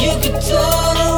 You could talk.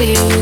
you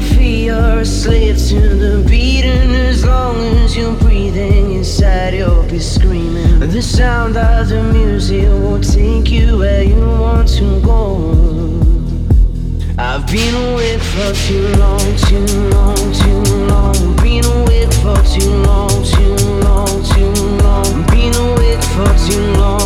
your feet, you're a slave to the beating. As long as you're breathing inside, you'll be screaming. The sound of the music will take you where you want to go. I've been awake for too long, too long, too long. Been awake for too long, too long, too long. Been awake for too long.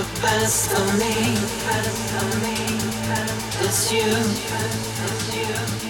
the best of me. It's you. It's you.